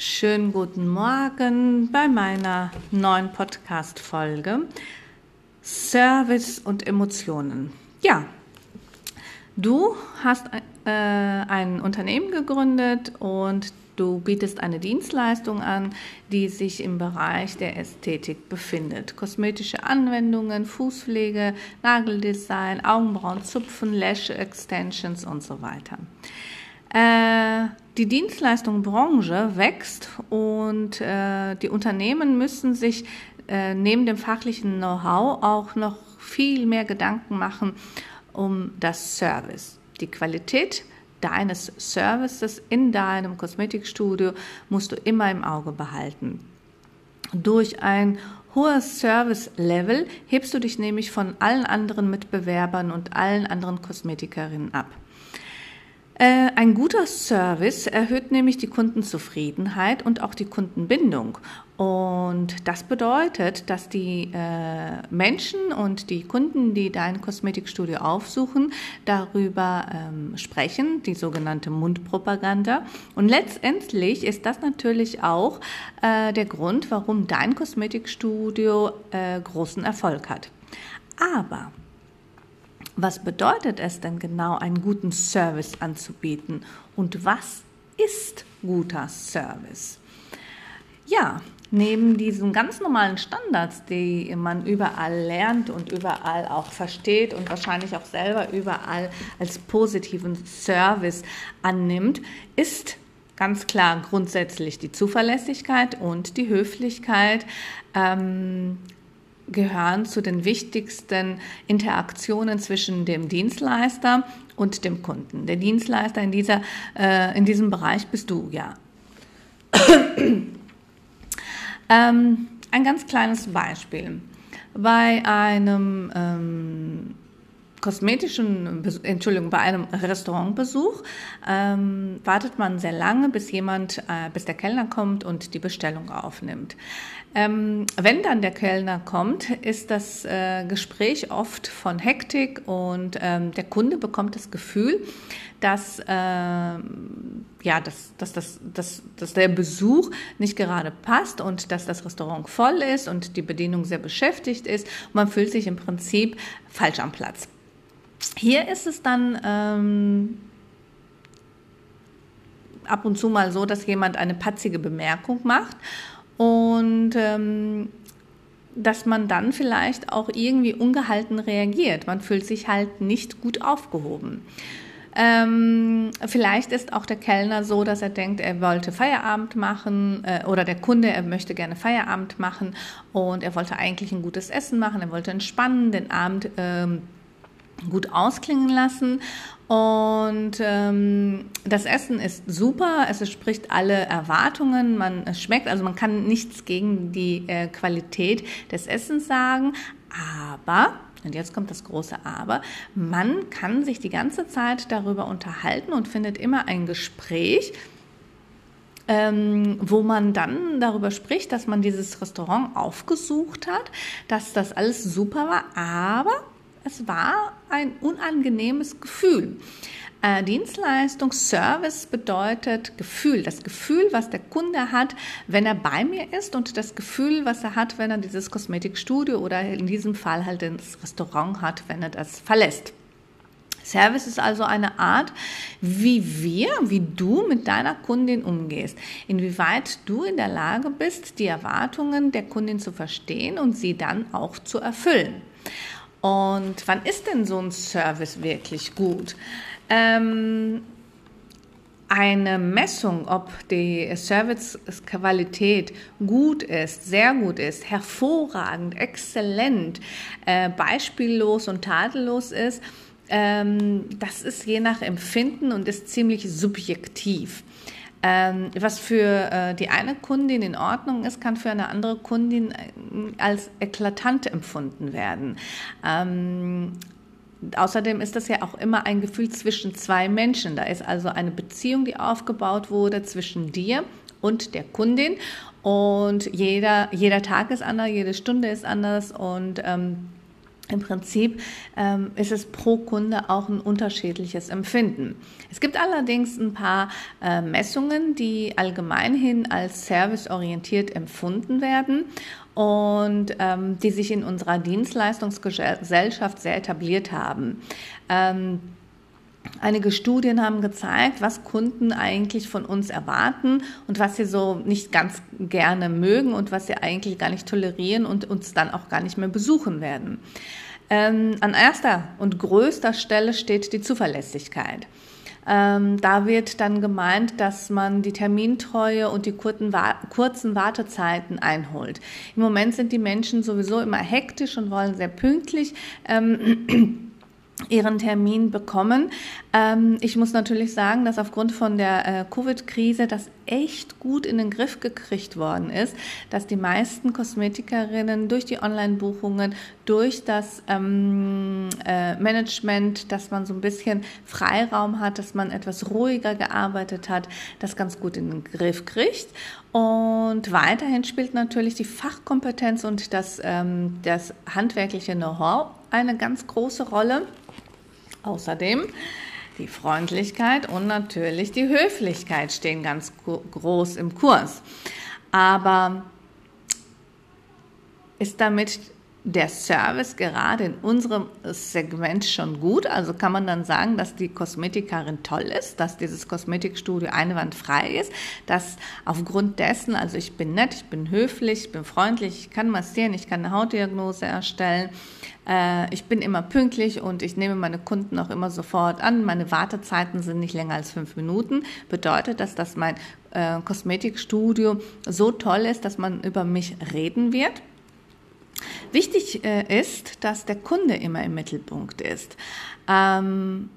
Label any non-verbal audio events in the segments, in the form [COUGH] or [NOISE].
Schönen guten Morgen bei meiner neuen Podcast-Folge Service und Emotionen. Ja, du hast äh, ein Unternehmen gegründet und du bietest eine Dienstleistung an, die sich im Bereich der Ästhetik befindet. Kosmetische Anwendungen, Fußpflege, Nageldesign, Augenbrauen, Zupfen, Lash Extensions und so weiter. Äh, die Dienstleistungsbranche wächst und äh, die Unternehmen müssen sich äh, neben dem fachlichen Know-how auch noch viel mehr Gedanken machen um das Service. Die Qualität deines Services in deinem Kosmetikstudio musst du immer im Auge behalten. Durch ein hohes Service-Level hebst du dich nämlich von allen anderen Mitbewerbern und allen anderen Kosmetikerinnen ab. Ein guter Service erhöht nämlich die Kundenzufriedenheit und auch die Kundenbindung. Und das bedeutet, dass die äh, Menschen und die Kunden, die dein Kosmetikstudio aufsuchen, darüber ähm, sprechen, die sogenannte Mundpropaganda. Und letztendlich ist das natürlich auch äh, der Grund, warum dein Kosmetikstudio äh, großen Erfolg hat. Aber was bedeutet es denn genau, einen guten Service anzubieten? Und was ist guter Service? Ja, neben diesen ganz normalen Standards, die man überall lernt und überall auch versteht und wahrscheinlich auch selber überall als positiven Service annimmt, ist ganz klar grundsätzlich die Zuverlässigkeit und die Höflichkeit, ähm, gehören zu den wichtigsten Interaktionen zwischen dem Dienstleister und dem Kunden. Der Dienstleister in, dieser, äh, in diesem Bereich bist du, ja. [CLEARS THROAT] ähm, ein ganz kleines Beispiel. Bei einem ähm, kosmetischen, Entschuldigung, bei einem Restaurantbesuch ähm, wartet man sehr lange, bis jemand, äh, bis der Kellner kommt und die Bestellung aufnimmt. Ähm, wenn dann der Kellner kommt, ist das äh, Gespräch oft von Hektik und ähm, der Kunde bekommt das Gefühl, dass, äh, ja, dass, dass, dass, dass, dass der Besuch nicht gerade passt und dass das Restaurant voll ist und die Bedienung sehr beschäftigt ist. Man fühlt sich im Prinzip falsch am Platz. Hier ist es dann ähm, ab und zu mal so, dass jemand eine patzige Bemerkung macht und ähm, dass man dann vielleicht auch irgendwie ungehalten reagiert. Man fühlt sich halt nicht gut aufgehoben. Ähm, vielleicht ist auch der Kellner so, dass er denkt, er wollte Feierabend machen äh, oder der Kunde, er möchte gerne Feierabend machen und er wollte eigentlich ein gutes Essen machen, er wollte entspannen, den Abend ähm, gut ausklingen lassen. Und ähm, das Essen ist super, es entspricht alle Erwartungen, man es schmeckt, also man kann nichts gegen die äh, Qualität des Essens sagen, aber und jetzt kommt das große Aber. Man kann sich die ganze Zeit darüber unterhalten und findet immer ein Gespräch, ähm, wo man dann darüber spricht, dass man dieses Restaurant aufgesucht hat, dass das alles super war, aber es war ein unangenehmes Gefühl. Äh, Dienstleistung, Service bedeutet Gefühl. Das Gefühl, was der Kunde hat, wenn er bei mir ist und das Gefühl, was er hat, wenn er dieses Kosmetikstudio oder in diesem Fall halt das Restaurant hat, wenn er das verlässt. Service ist also eine Art, wie wir, wie du mit deiner Kundin umgehst. Inwieweit du in der Lage bist, die Erwartungen der Kundin zu verstehen und sie dann auch zu erfüllen. Und wann ist denn so ein Service wirklich gut? Ähm, eine Messung, ob die Servicequalität gut ist, sehr gut ist, hervorragend, exzellent, äh, beispiellos und tadellos ist, ähm, das ist je nach Empfinden und ist ziemlich subjektiv. Ähm, was für äh, die eine Kundin in Ordnung ist, kann für eine andere Kundin äh, als eklatant empfunden werden. Ähm, Außerdem ist das ja auch immer ein Gefühl zwischen zwei Menschen. Da ist also eine Beziehung, die aufgebaut wurde zwischen dir und der Kundin. Und jeder, jeder Tag ist anders, jede Stunde ist anders. Und ähm, im Prinzip ähm, ist es pro Kunde auch ein unterschiedliches Empfinden. Es gibt allerdings ein paar äh, Messungen, die allgemeinhin als serviceorientiert empfunden werden und ähm, die sich in unserer Dienstleistungsgesellschaft sehr etabliert haben. Ähm, Einige Studien haben gezeigt, was Kunden eigentlich von uns erwarten und was sie so nicht ganz gerne mögen und was sie eigentlich gar nicht tolerieren und uns dann auch gar nicht mehr besuchen werden. Ähm, an erster und größter Stelle steht die Zuverlässigkeit. Ähm, da wird dann gemeint, dass man die Termintreue und die kurzen, kurzen Wartezeiten einholt. Im Moment sind die Menschen sowieso immer hektisch und wollen sehr pünktlich. Ähm, ihren Termin bekommen. Ähm, ich muss natürlich sagen, dass aufgrund von der äh, Covid-Krise das echt gut in den Griff gekriegt worden ist, dass die meisten Kosmetikerinnen durch die Online-Buchungen, durch das ähm, äh, Management, dass man so ein bisschen Freiraum hat, dass man etwas ruhiger gearbeitet hat, das ganz gut in den Griff kriegt. Und weiterhin spielt natürlich die Fachkompetenz und das, ähm, das handwerkliche Know-how eine ganz große Rolle. Außerdem die Freundlichkeit und natürlich die Höflichkeit stehen ganz groß im Kurs. Aber ist damit der Service gerade in unserem Segment schon gut? Also kann man dann sagen, dass die Kosmetikerin toll ist, dass dieses Kosmetikstudio einwandfrei ist, dass aufgrund dessen, also ich bin nett, ich bin höflich, ich bin freundlich, ich kann massieren, ich kann eine Hautdiagnose erstellen, äh, ich bin immer pünktlich und ich nehme meine Kunden auch immer sofort an. Meine Wartezeiten sind nicht länger als fünf Minuten. Bedeutet das, dass mein äh, Kosmetikstudio so toll ist, dass man über mich reden wird? Wichtig äh, ist, dass der Kunde immer im Mittelpunkt ist. Ähm,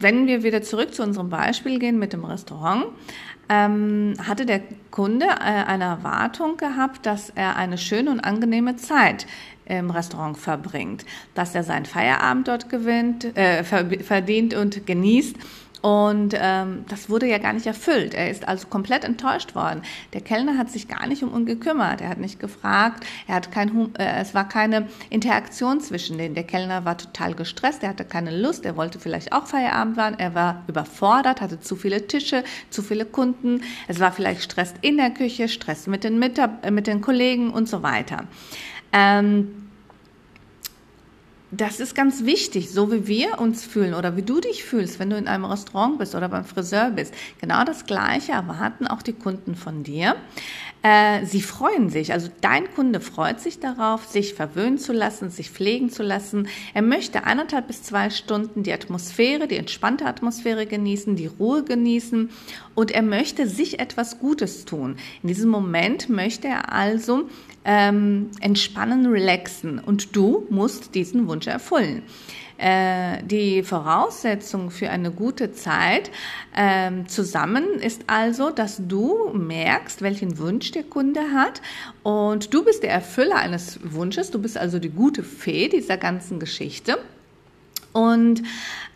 wenn wir wieder zurück zu unserem Beispiel gehen mit dem Restaurant, ähm, hatte der Kunde äh, eine Erwartung gehabt, dass er eine schöne und angenehme Zeit im Restaurant verbringt, dass er seinen Feierabend dort gewinnt, äh, verdient und genießt und ähm, das wurde ja gar nicht erfüllt. Er ist also komplett enttäuscht worden. Der Kellner hat sich gar nicht um ihn gekümmert. Er hat nicht gefragt. Er hat kein, äh, es war keine Interaktion zwischen denen. Der Kellner war total gestresst. Er hatte keine Lust. Er wollte vielleicht auch Feierabend machen. Er war überfordert, hatte zu viele Tische, zu viele Kunden. Es war vielleicht Stress in der Küche, Stress mit den, Mitab äh, mit den Kollegen und so weiter. Ähm, das ist ganz wichtig, so wie wir uns fühlen oder wie du dich fühlst, wenn du in einem Restaurant bist oder beim Friseur bist. Genau das Gleiche erwarten auch die Kunden von dir. Äh, sie freuen sich, also dein Kunde freut sich darauf, sich verwöhnen zu lassen, sich pflegen zu lassen. Er möchte eineinhalb bis zwei Stunden die Atmosphäre, die entspannte Atmosphäre genießen, die Ruhe genießen und er möchte sich etwas Gutes tun. In diesem Moment möchte er also ähm, entspannen, relaxen und du musst diesen Wunsch erfüllen. Äh, die Voraussetzung für eine gute Zeit äh, zusammen ist also, dass du merkst, welchen Wunsch der Kunde hat und du bist der Erfüller eines Wunsches, du bist also die gute Fee dieser ganzen Geschichte. Und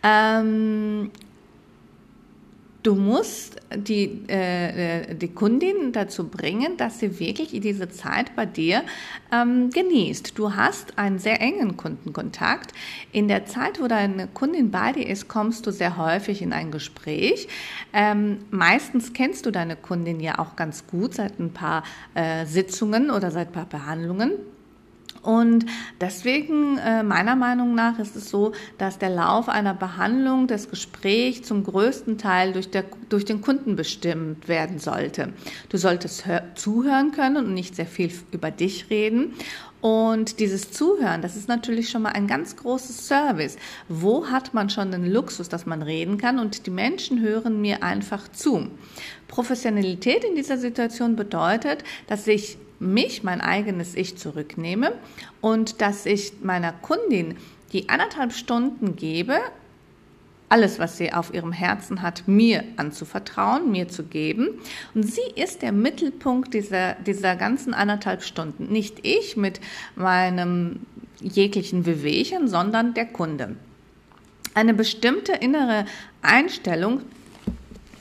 ähm, Du musst die, äh, äh, die Kundin dazu bringen, dass sie wirklich diese Zeit bei dir ähm, genießt. Du hast einen sehr engen Kundenkontakt. In der Zeit, wo deine Kundin bei dir ist, kommst du sehr häufig in ein Gespräch. Ähm, meistens kennst du deine Kundin ja auch ganz gut seit ein paar äh, Sitzungen oder seit ein paar Behandlungen. Und deswegen, äh, meiner Meinung nach, ist es so, dass der Lauf einer Behandlung, das Gespräch zum größten Teil durch, der, durch den Kunden bestimmt werden sollte. Du solltest zuhören können und nicht sehr viel über dich reden. Und dieses Zuhören, das ist natürlich schon mal ein ganz großes Service. Wo hat man schon den Luxus, dass man reden kann und die Menschen hören mir einfach zu? Professionalität in dieser Situation bedeutet, dass ich mich, mein eigenes Ich zurücknehme und dass ich meiner Kundin die anderthalb Stunden gebe, alles, was sie auf ihrem Herzen hat, mir anzuvertrauen, mir zu geben. Und sie ist der Mittelpunkt dieser, dieser ganzen anderthalb Stunden. Nicht ich mit meinem jeglichen Wehwehchen, sondern der Kunde. Eine bestimmte innere Einstellung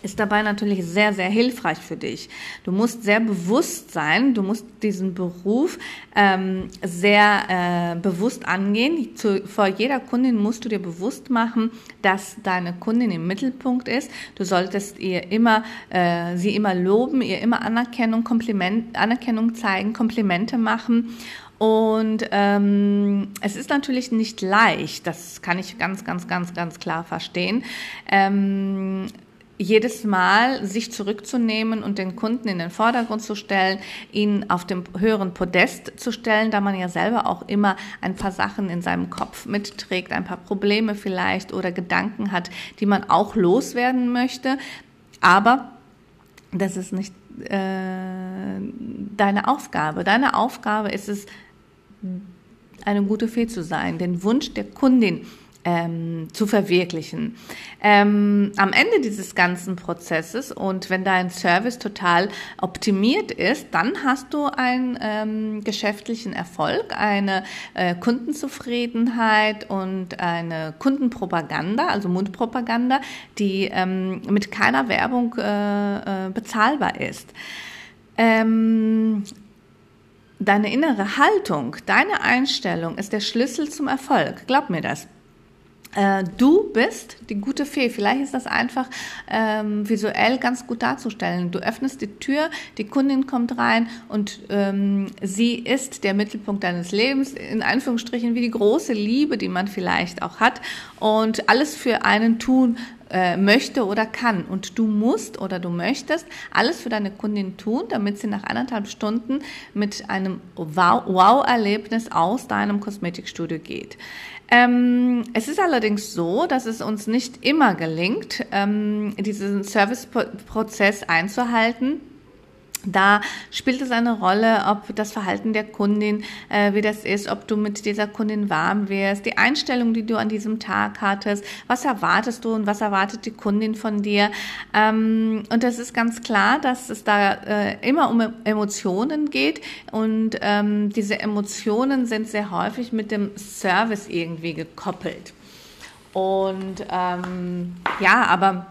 ist dabei natürlich sehr, sehr hilfreich für dich. Du musst sehr bewusst sein, du musst diesen Beruf ähm, sehr äh, bewusst angehen. Zu, vor jeder Kundin musst du dir bewusst machen, dass deine Kundin im Mittelpunkt ist. Du solltest ihr immer, äh, sie immer loben, ihr immer Anerkennung, Kompliment, Anerkennung zeigen, Komplimente machen und ähm, es ist natürlich nicht leicht, das kann ich ganz, ganz, ganz, ganz klar verstehen. Ähm, jedes Mal sich zurückzunehmen und den Kunden in den Vordergrund zu stellen, ihn auf dem höheren Podest zu stellen, da man ja selber auch immer ein paar Sachen in seinem Kopf mitträgt, ein paar Probleme vielleicht oder Gedanken hat, die man auch loswerden möchte. Aber das ist nicht äh, deine Aufgabe. Deine Aufgabe ist es, eine gute Fee zu sein, den Wunsch der Kundin ähm, zu verwirklichen. Ähm, am Ende dieses ganzen Prozesses und wenn dein Service total optimiert ist, dann hast du einen ähm, geschäftlichen Erfolg, eine äh, Kundenzufriedenheit und eine Kundenpropaganda, also Mundpropaganda, die ähm, mit keiner Werbung äh, äh, bezahlbar ist. Ähm, deine innere Haltung, deine Einstellung ist der Schlüssel zum Erfolg. Glaub mir das. Äh, du bist die gute Fee. Vielleicht ist das einfach ähm, visuell ganz gut darzustellen. Du öffnest die Tür, die Kundin kommt rein und ähm, sie ist der Mittelpunkt deines Lebens, in Anführungsstrichen wie die große Liebe, die man vielleicht auch hat und alles für einen tun äh, möchte oder kann. Und du musst oder du möchtest alles für deine Kundin tun, damit sie nach anderthalb Stunden mit einem Wow-Erlebnis aus deinem Kosmetikstudio geht. Ähm, es ist allerdings so, dass es uns nicht immer gelingt, ähm, diesen Serviceprozess einzuhalten. Da spielt es eine Rolle, ob das Verhalten der Kundin, äh, wie das ist, ob du mit dieser Kundin warm wirst, die Einstellung, die du an diesem Tag hattest, was erwartest du und was erwartet die Kundin von dir. Ähm, und es ist ganz klar, dass es da äh, immer um Emotionen geht und ähm, diese Emotionen sind sehr häufig mit dem Service irgendwie gekoppelt. Und ähm, ja, aber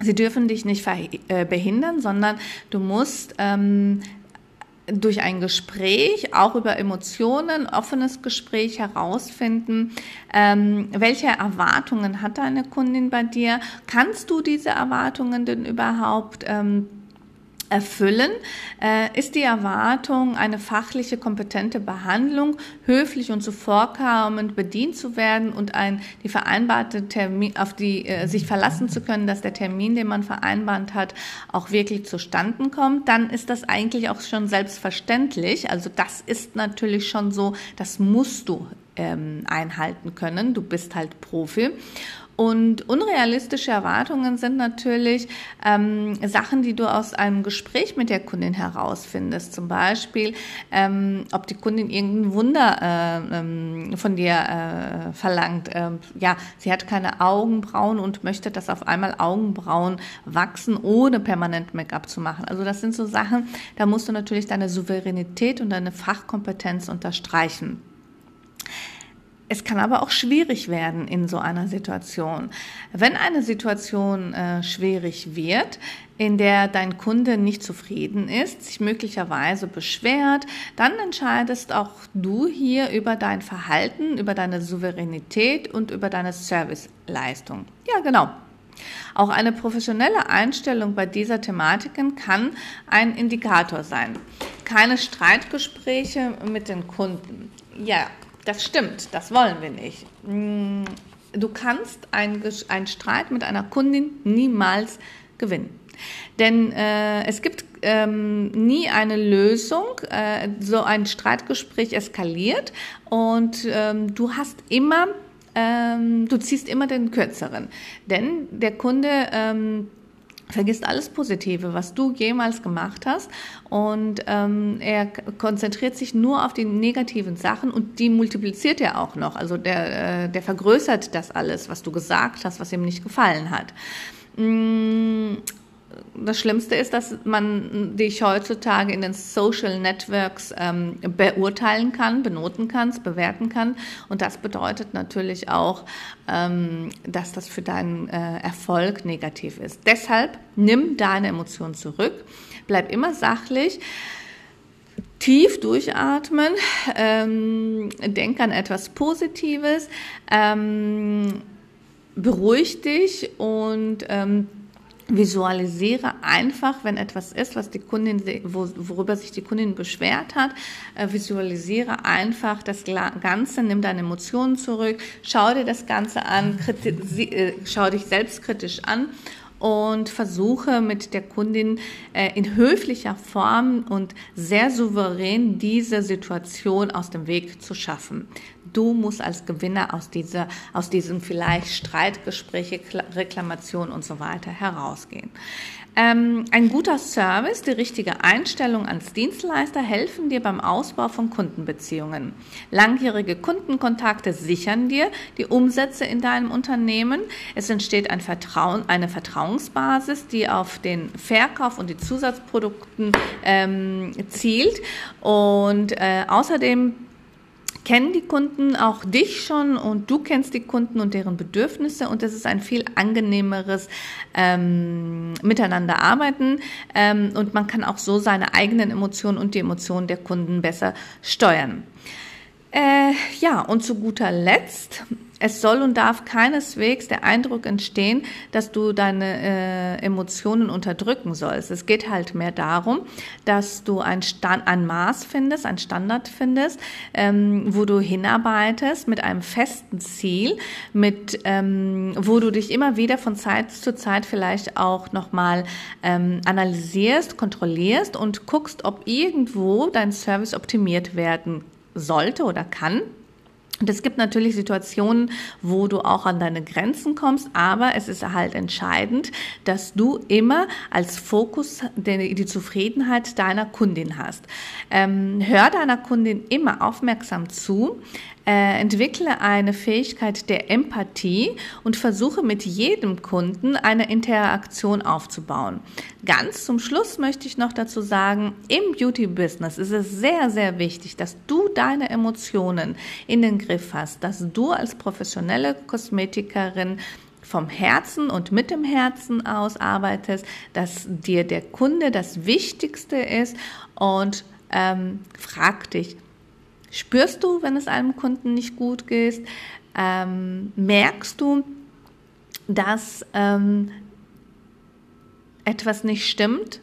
Sie dürfen dich nicht äh, behindern, sondern du musst ähm, durch ein Gespräch, auch über Emotionen, offenes Gespräch herausfinden, ähm, welche Erwartungen hat deine Kundin bei dir? Kannst du diese Erwartungen denn überhaupt ähm, erfüllen, äh, ist die Erwartung, eine fachliche, kompetente Behandlung, höflich und zuvorkommend bedient zu werden und ein, die vereinbarte Termin, auf die äh, sich verlassen zu können, dass der Termin, den man vereinbart hat, auch wirklich zustande kommt, dann ist das eigentlich auch schon selbstverständlich. Also das ist natürlich schon so, das musst du ähm, einhalten können. Du bist halt Profi. Und unrealistische Erwartungen sind natürlich ähm, Sachen, die du aus einem Gespräch mit der Kundin herausfindest. Zum Beispiel, ähm, ob die Kundin irgendein Wunder äh, ähm, von dir äh, verlangt. Ähm, ja, sie hat keine Augenbrauen und möchte, dass auf einmal Augenbrauen wachsen, ohne permanent Make-up zu machen. Also das sind so Sachen, da musst du natürlich deine Souveränität und deine Fachkompetenz unterstreichen. Es kann aber auch schwierig werden in so einer Situation. Wenn eine Situation äh, schwierig wird, in der dein Kunde nicht zufrieden ist, sich möglicherweise beschwert, dann entscheidest auch du hier über dein Verhalten, über deine Souveränität und über deine Serviceleistung. Ja, genau. Auch eine professionelle Einstellung bei dieser Thematiken kann ein Indikator sein. Keine Streitgespräche mit den Kunden. Ja, das stimmt, das wollen wir nicht. Mm, du kannst einen, Streit mit einer Kundin niemals gewinnen. Denn äh, es gibt ähm, nie eine Lösung. Äh, so ein Streitgespräch eskaliert und ähm, du hast immer, ähm, du ziehst immer den kürzeren. Denn der Kunde ähm, vergisst alles Positive, was du jemals gemacht hast und ähm, er konzentriert sich nur auf die negativen Sachen und die multipliziert er auch noch. Also der, äh, der vergrößert das alles, was du gesagt hast, was ihm nicht gefallen hat. Das Schlimmste ist, dass man dich heutzutage in den Social Networks ähm, beurteilen kann, benoten kann, bewerten kann. Und das bedeutet natürlich auch, ähm, dass das für deinen äh, Erfolg negativ ist. Deshalb nimm deine Emotionen zurück, bleib immer sachlich. Tief durchatmen, ähm, denk an etwas Positives, ähm, beruhig dich und ähm, visualisiere einfach, wenn etwas ist, was die Kundin, worüber sich die Kundin beschwert hat, äh, visualisiere einfach das Ganze, nimm deine Emotionen zurück, schau dir das Ganze an, äh, schau dich selbstkritisch an und versuche mit der Kundin äh, in höflicher Form und sehr souverän diese Situation aus dem Weg zu schaffen. Du musst als Gewinner aus dieser, aus diesem vielleicht Streitgespräche, Reklamation und so weiter herausgehen. Ähm, ein guter Service, die richtige Einstellung als Dienstleister helfen dir beim Ausbau von Kundenbeziehungen. Langjährige Kundenkontakte sichern dir die Umsätze in deinem Unternehmen. Es entsteht ein Vertrauen, eine Vertrauensbasis, die auf den Verkauf und die Zusatzprodukten ähm, zielt. Und äh, außerdem kennen die Kunden auch dich schon und du kennst die Kunden und deren Bedürfnisse und es ist ein viel angenehmeres ähm, Miteinander arbeiten ähm, und man kann auch so seine eigenen Emotionen und die Emotionen der Kunden besser steuern. Äh, ja, und zu guter Letzt es soll und darf keineswegs der Eindruck entstehen, dass du deine äh, Emotionen unterdrücken sollst. Es geht halt mehr darum, dass du ein, Stand, ein Maß findest, ein Standard findest, ähm, wo du hinarbeitest mit einem festen Ziel, mit ähm, wo du dich immer wieder von Zeit zu Zeit vielleicht auch nochmal ähm, analysierst, kontrollierst und guckst, ob irgendwo dein Service optimiert werden sollte oder kann. Und es gibt natürlich Situationen, wo du auch an deine Grenzen kommst, aber es ist halt entscheidend, dass du immer als Fokus die, Zufriedenheit deiner Kundin hast. Ähm, hör deiner Kundin immer aufmerksam zu, äh, entwickle eine Fähigkeit der Empathie und versuche mit jedem Kunden eine Interaktion aufzubauen. Ganz zum Schluss möchte ich noch dazu sagen, im Beauty-Business ist es sehr, sehr wichtig, dass du deine Emotionen in den Griff hast, dass du als professionelle Kosmetikerin vom Herzen und mit dem Herzen aus arbeitest, dass dir der Kunde das Wichtigste ist und ähm, frag dich, Spürst du, wenn es einem Kunden nicht gut geht? Ähm, merkst du, dass ähm, etwas nicht stimmt?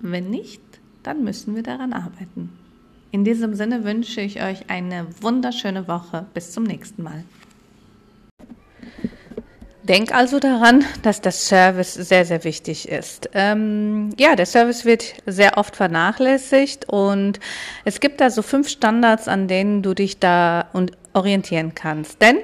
Wenn nicht, dann müssen wir daran arbeiten. In diesem Sinne wünsche ich euch eine wunderschöne Woche. Bis zum nächsten Mal. Denk also daran, dass der Service sehr, sehr wichtig ist. Ähm, ja, der Service wird sehr oft vernachlässigt und es gibt da so fünf Standards, an denen du dich da orientieren kannst. Denn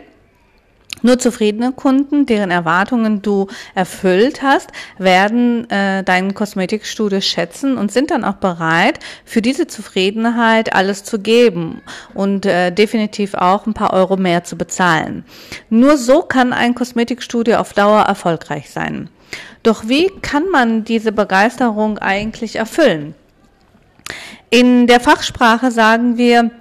nur zufriedene Kunden, deren Erwartungen du erfüllt hast, werden äh, dein Kosmetikstudio schätzen und sind dann auch bereit, für diese Zufriedenheit alles zu geben und äh, definitiv auch ein paar Euro mehr zu bezahlen. Nur so kann ein Kosmetikstudio auf Dauer erfolgreich sein. Doch wie kann man diese Begeisterung eigentlich erfüllen? In der Fachsprache sagen wir,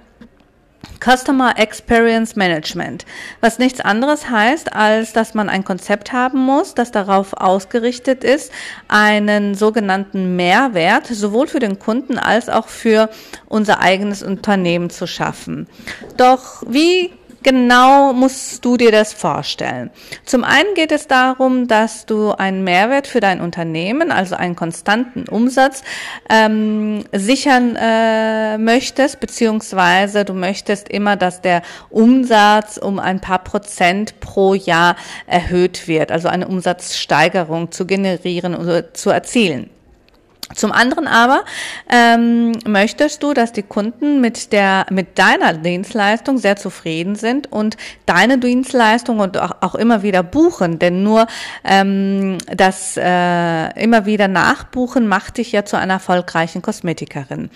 Customer Experience Management, was nichts anderes heißt, als dass man ein Konzept haben muss, das darauf ausgerichtet ist, einen sogenannten Mehrwert sowohl für den Kunden als auch für unser eigenes Unternehmen zu schaffen. Doch wie genau musst du dir das vorstellen? Zum einen geht es darum, dass du einen Mehrwert für dein Unternehmen, also einen konstanten Umsatz, ähm, sichern äh, möchtest, beziehungsweise du möchtest immer, dass der Umsatz um ein paar Prozent pro Jahr erhöht wird, also eine Umsatzsteigerung zu generieren oder zu erzielen. Zum anderen aber ähm, möchtest du, dass die Kunden mit der mit deiner Dienstleistung sehr zufrieden sind und deine Dienstleistung und auch, auch immer wieder buchen, denn nur ähm, das äh, immer wieder nachbuchen macht dich ja zu einer erfolgreichen Kosmetikerin.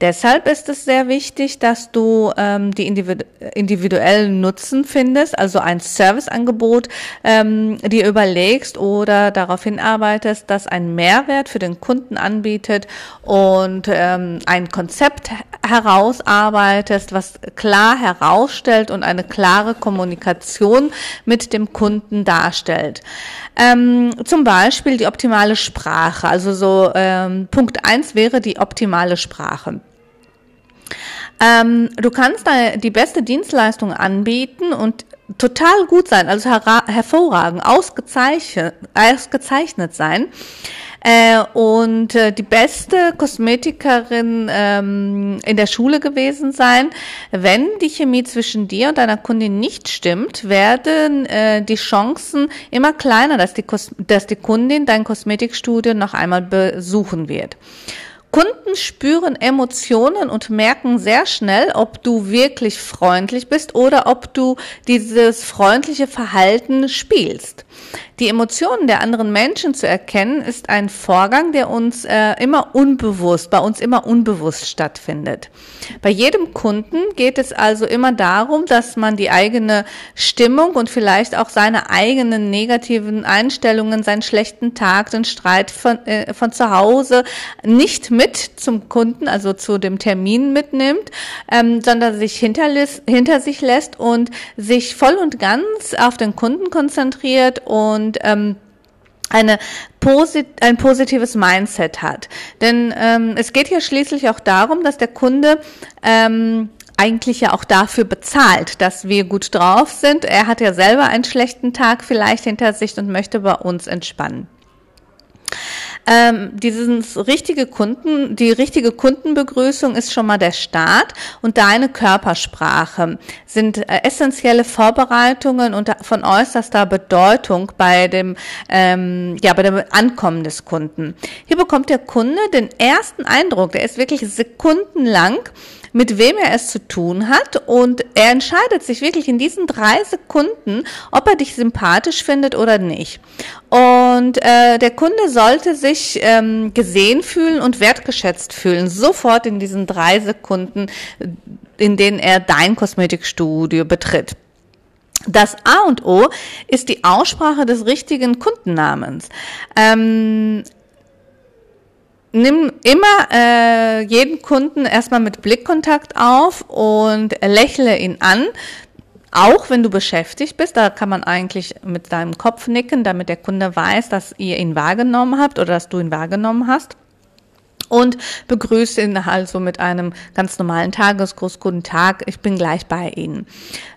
Deshalb ist es sehr wichtig, dass du ähm, die individu individuellen Nutzen findest, also ein Serviceangebot ähm, dir überlegst oder darauf hinarbeitest, dass ein Mehrwert für den Kunden anbietet und ähm, ein Konzept herausarbeitest, was klar herausstellt und eine klare Kommunikation mit dem Kunden darstellt. Ähm, zum Beispiel die optimale Sprache. Also so ähm, Punkt eins wäre die optimale Sprache. Ähm, du kannst da die beste Dienstleistung anbieten und total gut sein, also her hervorragend, ausgezeichnet, ausgezeichnet sein. Äh, und äh, die beste Kosmetikerin ähm, in der Schule gewesen sein. Wenn die Chemie zwischen dir und deiner Kundin nicht stimmt, werden äh, die Chancen immer kleiner, dass die, Kos dass die Kundin dein Kosmetikstudio noch einmal besuchen wird. Kunden spüren Emotionen und merken sehr schnell, ob du wirklich freundlich bist oder ob du dieses freundliche Verhalten spielst. Die Emotionen der anderen Menschen zu erkennen, ist ein Vorgang, der uns äh, immer unbewusst, bei uns immer unbewusst stattfindet. Bei jedem Kunden geht es also immer darum, dass man die eigene Stimmung und vielleicht auch seine eigenen negativen Einstellungen, seinen schlechten Tag, den Streit von, äh, von zu Hause nicht mit zum Kunden, also zu dem Termin mitnimmt, ähm, sondern sich hinter, sich lässt und sich voll und ganz auf den Kunden konzentriert und ähm, eine posit ein positives Mindset hat. Denn ähm, es geht hier schließlich auch darum, dass der Kunde ähm, eigentlich ja auch dafür bezahlt, dass wir gut drauf sind. Er hat ja selber einen schlechten Tag vielleicht hinter sich und möchte bei uns entspannen ähm, dieses richtige Kunden, die richtige Kundenbegrüßung ist schon mal der Start und deine Körpersprache sind äh, essentielle Vorbereitungen und von äußerster Bedeutung bei dem, ähm, ja, bei dem Ankommen des Kunden. Hier bekommt der Kunde den ersten Eindruck, der ist wirklich sekundenlang mit wem er es zu tun hat und er entscheidet sich wirklich in diesen drei Sekunden, ob er dich sympathisch findet oder nicht. Und äh, der Kunde sollte sich ähm, gesehen fühlen und wertgeschätzt fühlen, sofort in diesen drei Sekunden, in denen er dein Kosmetikstudio betritt. Das A und O ist die Aussprache des richtigen Kundennamens. Ähm, nimm immer äh, jeden Kunden erstmal mit Blickkontakt auf und lächle ihn an. Auch wenn du beschäftigt bist, da kann man eigentlich mit deinem Kopf nicken, damit der Kunde weiß, dass ihr ihn wahrgenommen habt oder dass du ihn wahrgenommen hast und begrüße ihn also mit einem ganz normalen Tagesgruß, guten Tag, ich bin gleich bei Ihnen.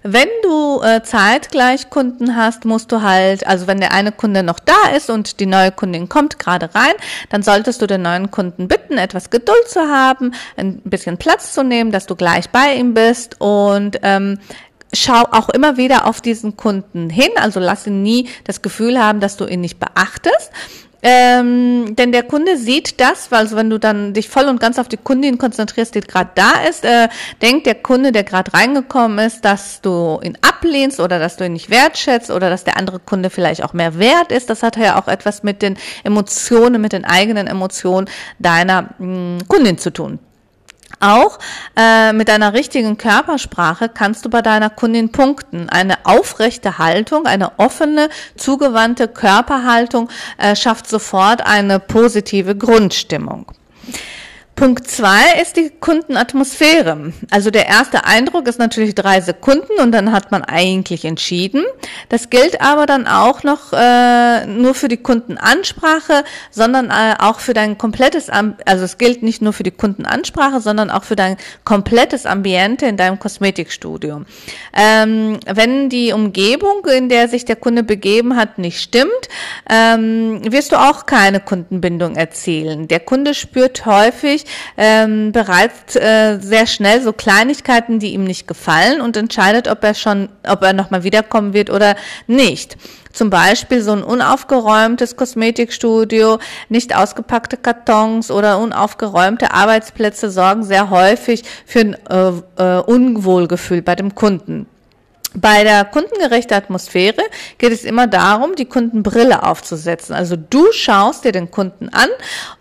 Wenn du äh, zeitgleich Kunden hast, musst du halt, also wenn der eine Kunde noch da ist und die neue Kundin kommt gerade rein, dann solltest du den neuen Kunden bitten, etwas Geduld zu haben, ein bisschen Platz zu nehmen, dass du gleich bei ihm bist und ähm, schau auch immer wieder auf diesen Kunden hin, also lass ihn nie das Gefühl haben, dass du ihn nicht beachtest. Ähm, denn der Kunde sieht das, weil also wenn du dann dich voll und ganz auf die Kundin konzentrierst, die gerade da ist, äh, denkt der Kunde, der gerade reingekommen ist, dass du ihn ablehnst oder dass du ihn nicht wertschätzt oder dass der andere Kunde vielleicht auch mehr wert ist. Das hat ja auch etwas mit den Emotionen, mit den eigenen Emotionen deiner mh, mm, Kundin zu tun. Auch äh, mit einer richtigen Körpersprache kannst du bei deiner Kundin punkten. Eine aufrechte Haltung, eine offene, zugewandte Körperhaltung äh, schafft sofort eine positive Grundstimmung. Punkt zwei ist die Kundenatmosphäre. Also der erste Eindruck ist natürlich drei Sekunden und dann hat man eigentlich entschieden. Das gilt aber dann auch noch äh, nur für die Kundenansprache, sondern äh, auch für dein komplettes, also es gilt nicht nur für die Kundenansprache, sondern auch für dein komplettes Ambiente in deinem Kosmetikstudio. Ähm, wenn die Umgebung, in der sich der Kunde begeben hat, nicht stimmt, ähm, wirst du auch keine Kundenbindung erzielen. Der Kunde spürt häufig, häufig ähm, bereits äh, sehr schnell so Kleinigkeiten, die ihm nicht gefallen und entscheidet, ob er schon, ob er nochmal wiederkommen wird oder nicht. Zum Beispiel so ein unaufgeräumtes Kosmetikstudio, nicht ausgepackte Kartons oder unaufgeräumte Arbeitsplätze sorgen sehr häufig für ein äh, äh, Unwohlgefühl bei dem Kunden. Bei der kundengerechten Atmosphäre geht es immer darum, die Kundenbrille aufzusetzen. Also du schaust dir den Kunden an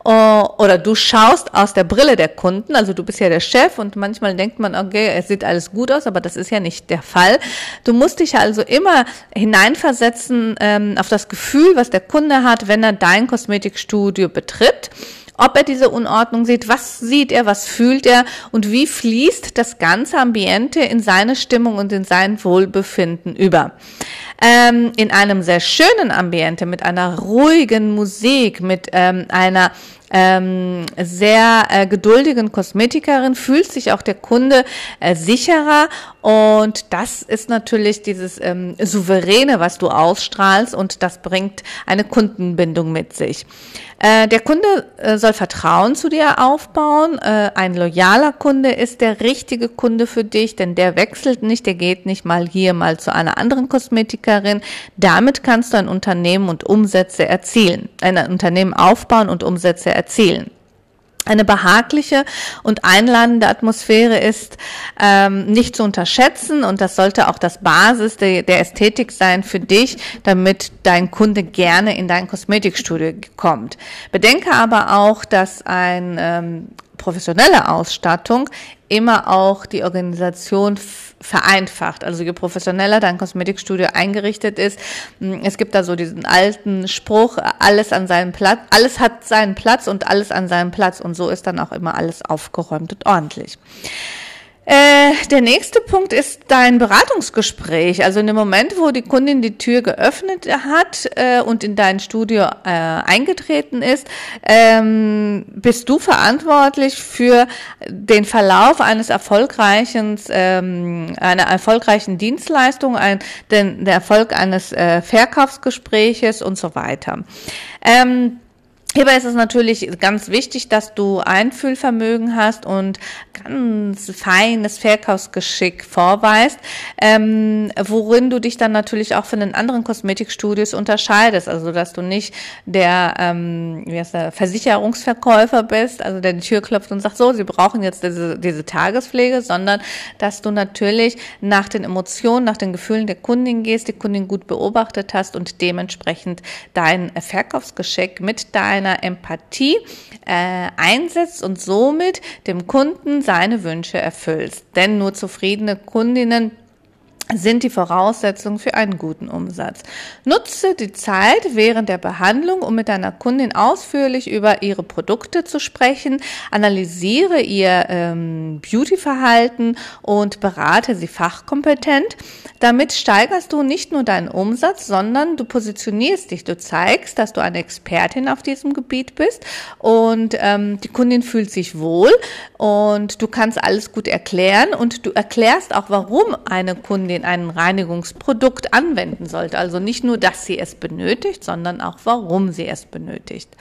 äh, oder du schaust aus der Brille der Kunden. Also du bist ja der Chef und manchmal denkt man, okay, es sieht alles gut aus, aber das ist ja nicht der Fall. Du musst dich also immer hineinversetzen ähm, auf das Gefühl, was der Kunde hat, wenn er dein Kosmetikstudio betritt ob er diese Unordnung sieht, was sieht er, was fühlt er und wie fließt das ganze Ambiente in seine Stimmung und in sein Wohlbefinden über. Ähm, in einem sehr schönen Ambiente mit einer ruhigen Musik, mit ähm, einer ähm, sehr äh, geduldigen Kosmetikerin fühlt sich auch der Kunde äh, sicherer und das ist natürlich dieses ähm, souveräne, was du ausstrahlst und das bringt eine Kundenbindung mit sich. Äh, der Kunde äh, soll Vertrauen zu dir aufbauen. Äh, ein loyaler Kunde ist der richtige Kunde für dich, denn der wechselt nicht, der geht nicht mal hier mal zu einer anderen Kosmetikerin. Damit kannst du ein Unternehmen und Umsätze erzielen, ein Unternehmen aufbauen und Umsätze erzielen erzielen. Eine behagliche und einladende Atmosphäre ist ähm, nicht zu unterschätzen und das sollte auch das Basis de, der Ästhetik sein für dich, damit dein Kunde gerne in dein Kosmetikstudio kommt. Bedenke aber auch, dass ein ähm, professionelle Ausstattung immer auch die Organisation vereinfacht. Also je professioneller dein Kosmetikstudio eingerichtet ist, es gibt da so diesen alten Spruch, alles an seinem Platz, alles hat seinen Platz und alles an seinem Platz und so ist dann auch immer alles aufgeräumt und ordentlich. Äh, der nächste Punkt ist dein Beratungsgespräch. Also in dem Moment, wo die Kundin die Tür geöffnet hat äh, und in dein Studio äh, eingetreten ist, ähm, bist du verantwortlich für den Verlauf eines erfolgreichen, ähm, einer erfolgreichen Dienstleistung, ein, den, der Erfolg eines äh, Verkaufsgespräches und so weiter. Ähm, Hierbei ist es natürlich ganz wichtig, dass du Einfühlvermögen hast und ganz feines Verkaufsgeschick vorweist, ähm, worin du dich dann natürlich auch von den anderen Kosmetikstudios unterscheidest. Also dass du nicht der, ähm, wie heißt der Versicherungsverkäufer bist, also der die Tür klopft und sagt, so, sie brauchen jetzt diese, diese Tagespflege, sondern dass du natürlich nach den Emotionen, nach den Gefühlen der Kundin gehst, die Kundin gut beobachtet hast und dementsprechend dein Verkaufsgeschick mit deinem deiner Empathie äh, einsetzt und somit dem Kunden seine Wünsche erfüllst. Denn nur zufriedene Kundinnen sind die Voraussetzungen für einen guten Umsatz. Nutze die Zeit während der Behandlung, um mit deiner Kundin ausführlich über ihre Produkte zu sprechen, analysiere ihr ähm, Beauty-Verhalten und berate sie fachkompetent. Damit steigerst du nicht nur deinen Umsatz, sondern du positionierst dich, du zeigst, dass du eine Expertin auf diesem Gebiet bist und ähm, die Kundin fühlt sich wohl und du kannst alles gut erklären und du erklärst auch, warum eine Kundin Kundin ein Reinigungsprodukt anwenden sollte. Also nicht nur, dass sie es benötigt, sondern auch, warum sie es benötigt.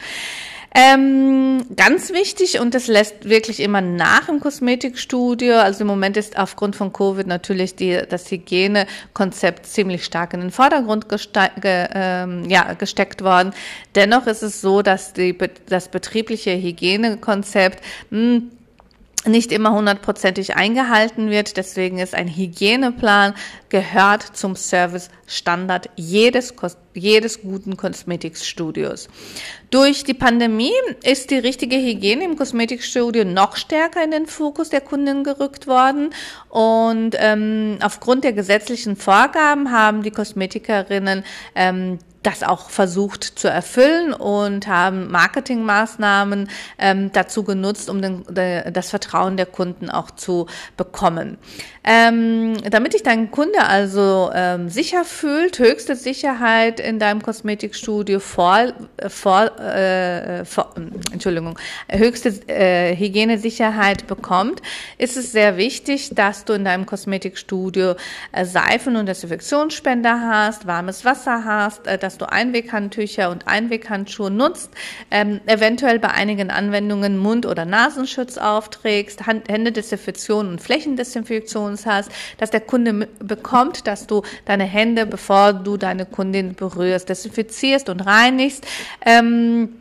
Ähm, ganz wichtig und das lässt wirklich immer nach im Kosmetikstudio. Also im Moment ist aufgrund von Covid natürlich die, das Hygienekonzept ziemlich stark in den Vordergrund ge, ähm, ja, gesteckt worden. Dennoch ist es so, dass die, das betriebliche Hygienekonzept mh, hm, nicht immer hundertprozentig eingehalten wird. Deswegen ist ein Hygieneplan gehört zum Service-Standard jedes, jedes guten Kosmetikstudios. Durch die Pandemie ist die richtige Hygiene im Kosmetikstudio noch stärker in den Fokus der Kunden gerückt worden. Und ähm, aufgrund der gesetzlichen Vorgaben haben die Kosmetikerinnen ähm, das auch versucht zu erfüllen und haben Marketingmaßnahmen ähm, dazu genutzt, um den, de, das Vertrauen der Kunden auch zu bekommen. Ähm, damit dich dein Kunde also ähm, sicher fühlt, höchste Sicherheit in deinem Kosmetikstudio vor, vor, äh, vor Entschuldigung, höchste äh, Hygienesicherheit bekommt, ist es sehr wichtig, dass du in deinem Kosmetikstudio äh, Seifen und Desinfektionsspender hast, warmes Wasser hast, äh, dass du Einweghandtücher und Einweghandschuhe nutzt, ähm, eventuell bei einigen Anwendungen Mund- oder Nasenschutz aufträgst, Hand Händedesinfektion und Flächendesinfektion hast, dass der Kunde bekommt, dass du deine Hände, bevor du deine Kundin berührst, desinfizierst und reinigst. Ähm,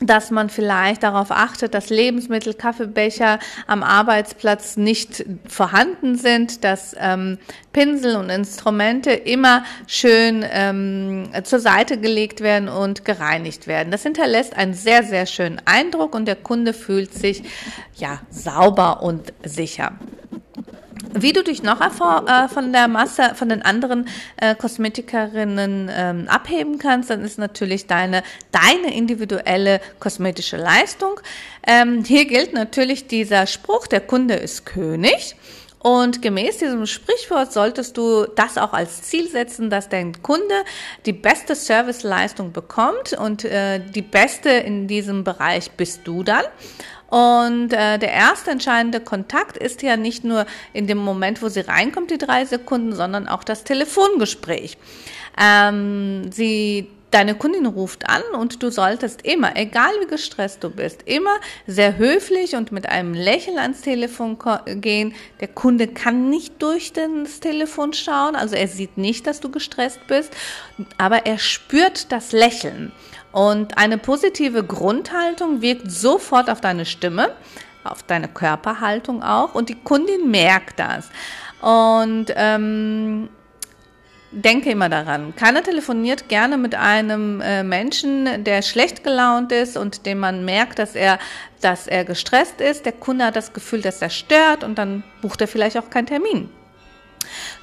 dass man vielleicht darauf achtet, dass Lebensmittel, Kaffeebecher am Arbeitsplatz nicht vorhanden sind, dass ähm, Pinsel und Instrumente immer schön ähm, zur Seite gelegt werden und gereinigt werden. Das hinterlässt einen sehr, sehr schönen Eindruck und der Kunde fühlt sich ja sauber und sicher. Wie du dich noch äh, von der Masse, von den anderen äh, Kosmetikerinnen ähm, abheben kannst, dann ist natürlich deine, deine individuelle kosmetische Leistung. Ähm, hier gilt natürlich dieser Spruch, der Kunde ist König. Und gemäß diesem Sprichwort solltest du das auch als Ziel setzen, dass dein Kunde die beste Serviceleistung bekommt und äh, die beste in diesem Bereich bist du dann. Und äh, der erste entscheidende Kontakt ist ja nicht nur in dem Moment, wo sie reinkommt, die drei Sekunden, sondern auch das Telefongespräch. Ähm, sie Deine Kundin ruft an und du solltest immer, egal wie gestresst du bist, immer sehr höflich und mit einem Lächeln ans Telefon gehen. Der Kunde kann nicht durch das Telefon schauen, also er sieht nicht, dass du gestresst bist, aber er spürt das Lächeln. Und eine positive Grundhaltung wirkt sofort auf deine Stimme, auf deine Körperhaltung auch und die Kundin merkt das. Und ähm, denke immer daran, keiner telefoniert gerne mit einem äh, Menschen, der schlecht gelaunt ist und dem man merkt, dass er, dass er gestresst ist. Der Kunde hat das Gefühl, dass er stört und dann bucht er vielleicht auch keinen Termin.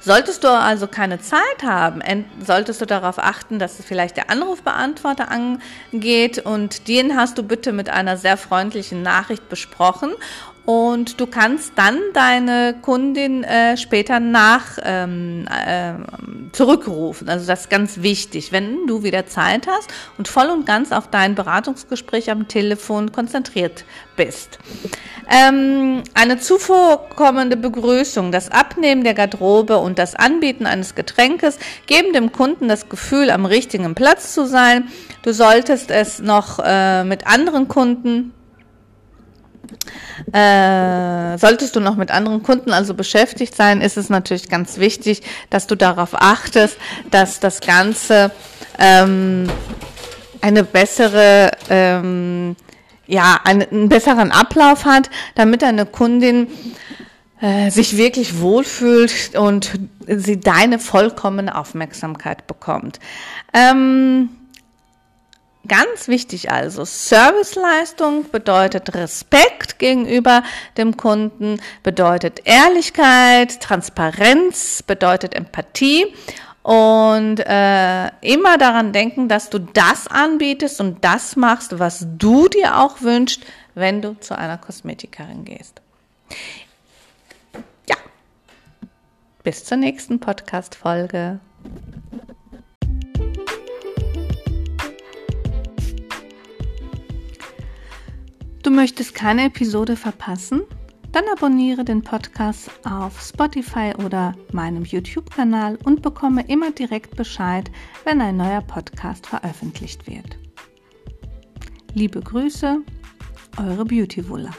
Solltest du also keine Zeit haben, solltest du darauf achten, dass vielleicht der Anrufbeantworter angeht und den hast du bitte mit einer sehr freundlichen Nachricht besprochen und du kannst dann deine Kundin äh, später nach ähm, äh, zurückrufen. Also das ist ganz wichtig, wenn du wieder Zeit hast und voll und ganz auf dein Beratungsgespräch am Telefon konzentriert bist. Ähm, eine zuvorkommende Begrüßung, das Abnehmen der Garderobe und das Anbieten eines Getränkes geben dem Kunden das Gefühl, am richtigen Platz zu sein. Du solltest es noch äh, mit anderen Kunden äh, solltest du noch mit anderen Kunden also beschäftigt sein, ist es natürlich ganz wichtig, dass du darauf achtest, dass das Ganze ähm, eine bessere, ähm, ja, einen, besseren Ablauf hat, damit deine Kundin äh, sich wirklich wohlfühlt und sie deine vollkommene Aufmerksamkeit bekommt. Ähm, Ganz wichtig also, Serviceleistung bedeutet Respekt gegenüber dem Kunden, bedeutet Ehrlichkeit, Transparenz, bedeutet Empathie und äh, immer daran denken, dass du das anbietest und das machst, was du dir auch wünschst, wenn du zu einer Kosmetikerin gehst. Ja, bis zur nächsten Podcast-Folge. Du möchtest keine Episode verpassen? Dann abonniere den Podcast auf Spotify oder meinem YouTube-Kanal und bekomme immer direkt Bescheid, wenn ein neuer Podcast veröffentlicht wird. Liebe Grüße, eure Beauty Wuller.